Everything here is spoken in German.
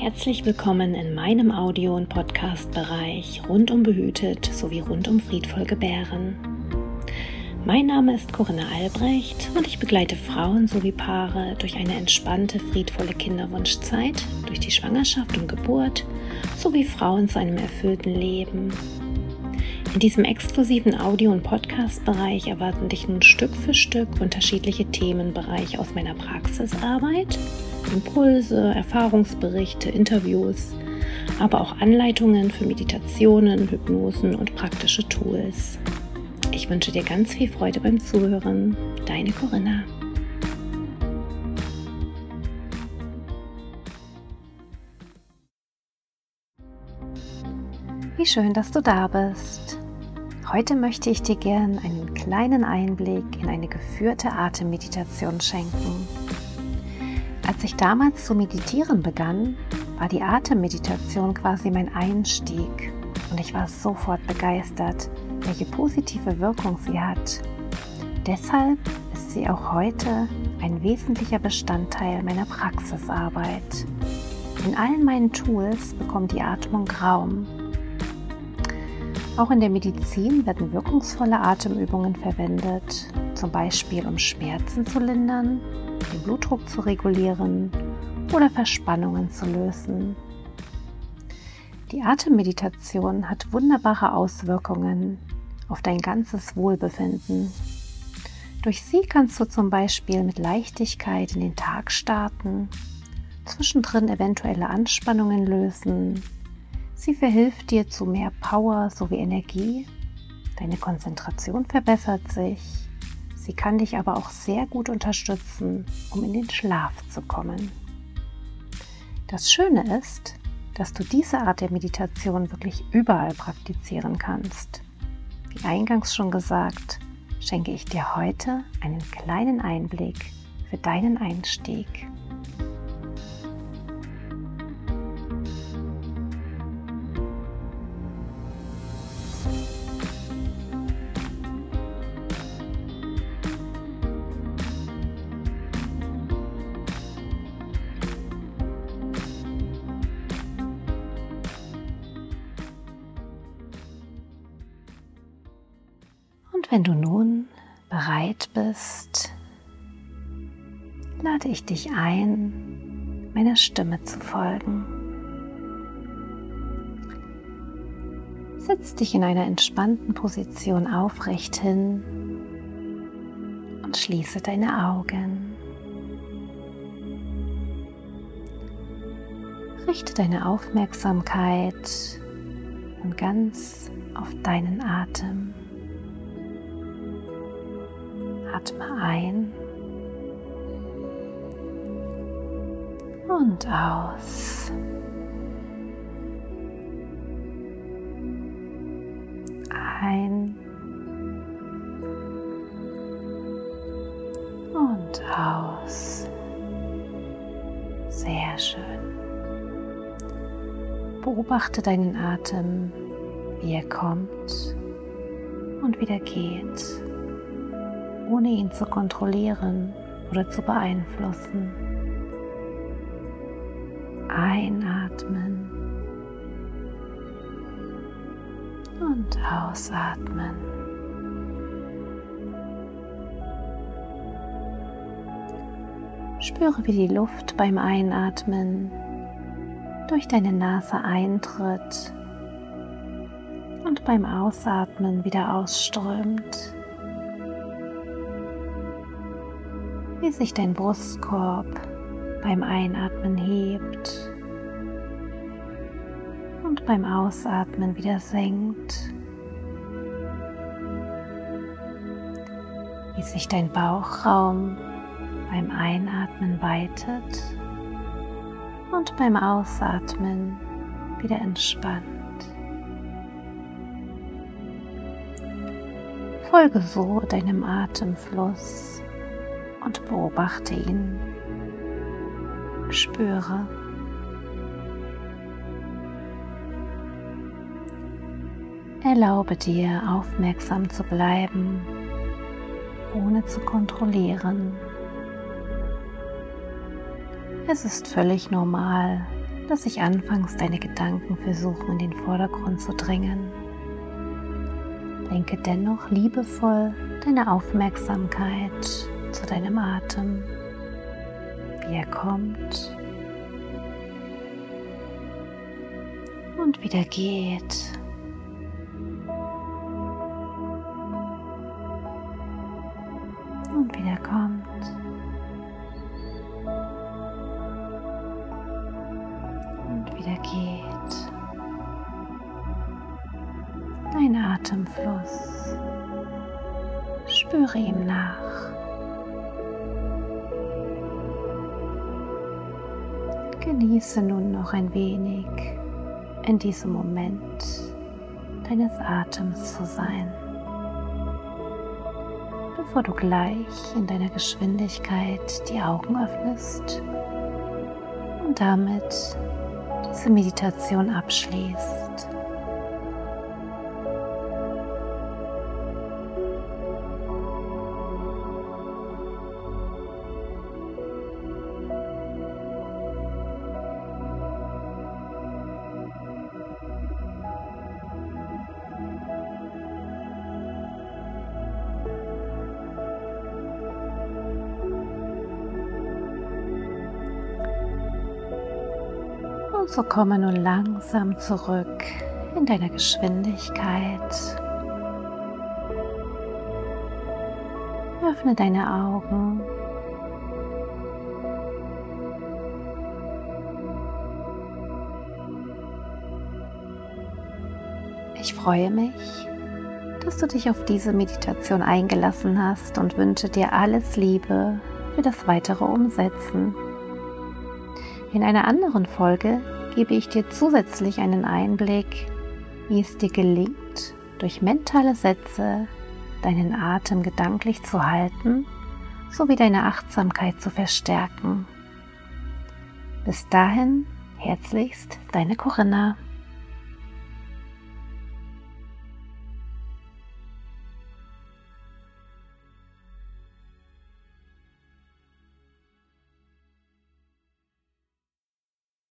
Herzlich willkommen in meinem Audio- und Podcast-Bereich rundum behütet sowie rundum friedvoll gebären. Mein Name ist Corinna Albrecht und ich begleite Frauen sowie Paare durch eine entspannte, friedvolle Kinderwunschzeit, durch die Schwangerschaft und Geburt sowie Frauen zu einem erfüllten Leben. In diesem exklusiven Audio- und Podcast-Bereich erwarten dich nun Stück für Stück unterschiedliche Themenbereiche aus meiner Praxisarbeit Impulse, Erfahrungsberichte, Interviews, aber auch Anleitungen für Meditationen, Hypnosen und praktische Tools. Ich wünsche dir ganz viel Freude beim Zuhören. Deine Corinna. Wie schön, dass du da bist. Heute möchte ich dir gern einen kleinen Einblick in eine geführte Atemmeditation schenken. Als ich damals zu meditieren begann, war die Atemmeditation quasi mein Einstieg und ich war sofort begeistert, welche positive Wirkung sie hat. Deshalb ist sie auch heute ein wesentlicher Bestandteil meiner Praxisarbeit. In allen meinen Tools bekommt die Atmung Raum. Auch in der Medizin werden wirkungsvolle Atemübungen verwendet, zum Beispiel um Schmerzen zu lindern den Blutdruck zu regulieren oder Verspannungen zu lösen. Die Atemmeditation hat wunderbare Auswirkungen auf dein ganzes Wohlbefinden. Durch sie kannst du zum Beispiel mit Leichtigkeit in den Tag starten, zwischendrin eventuelle Anspannungen lösen. Sie verhilft dir zu mehr Power sowie Energie. Deine Konzentration verbessert sich Sie kann dich aber auch sehr gut unterstützen, um in den Schlaf zu kommen. Das Schöne ist, dass du diese Art der Meditation wirklich überall praktizieren kannst. Wie eingangs schon gesagt, schenke ich dir heute einen kleinen Einblick für deinen Einstieg. Wenn du nun bereit bist, lade ich dich ein, meiner Stimme zu folgen. Setz dich in einer entspannten Position aufrecht hin und schließe deine Augen. Richte deine Aufmerksamkeit und ganz auf deinen Atem. Atme ein und aus. Ein und aus. Sehr schön. Beobachte deinen Atem, wie er kommt und wieder geht ohne ihn zu kontrollieren oder zu beeinflussen. Einatmen und ausatmen. Spüre, wie die Luft beim Einatmen durch deine Nase eintritt und beim Ausatmen wieder ausströmt. Wie sich dein Brustkorb beim Einatmen hebt und beim Ausatmen wieder senkt. Wie sich dein Bauchraum beim Einatmen weitet und beim Ausatmen wieder entspannt. Folge so deinem Atemfluss und beobachte ihn. Spüre. Erlaube dir, aufmerksam zu bleiben, ohne zu kontrollieren. Es ist völlig normal, dass sich anfangs deine Gedanken versuchen in den Vordergrund zu drängen. Lenke dennoch liebevoll deine Aufmerksamkeit zu deinem Atem, wie er kommt und wieder geht. Und wieder kommt. Und wieder geht. Dein Atemfluss. Spüre ihm nach. Genieße nun noch ein wenig in diesem Moment deines Atems zu sein, bevor du gleich in deiner Geschwindigkeit die Augen öffnest und damit diese Meditation abschließt. Und so komme nun langsam zurück in deiner Geschwindigkeit. Öffne deine Augen. Ich freue mich, dass du dich auf diese Meditation eingelassen hast und wünsche dir alles Liebe für das weitere Umsetzen. In einer anderen Folge gebe ich dir zusätzlich einen Einblick, wie es dir gelingt, durch mentale Sätze deinen Atem gedanklich zu halten sowie deine Achtsamkeit zu verstärken. Bis dahin, herzlichst, deine Corinna.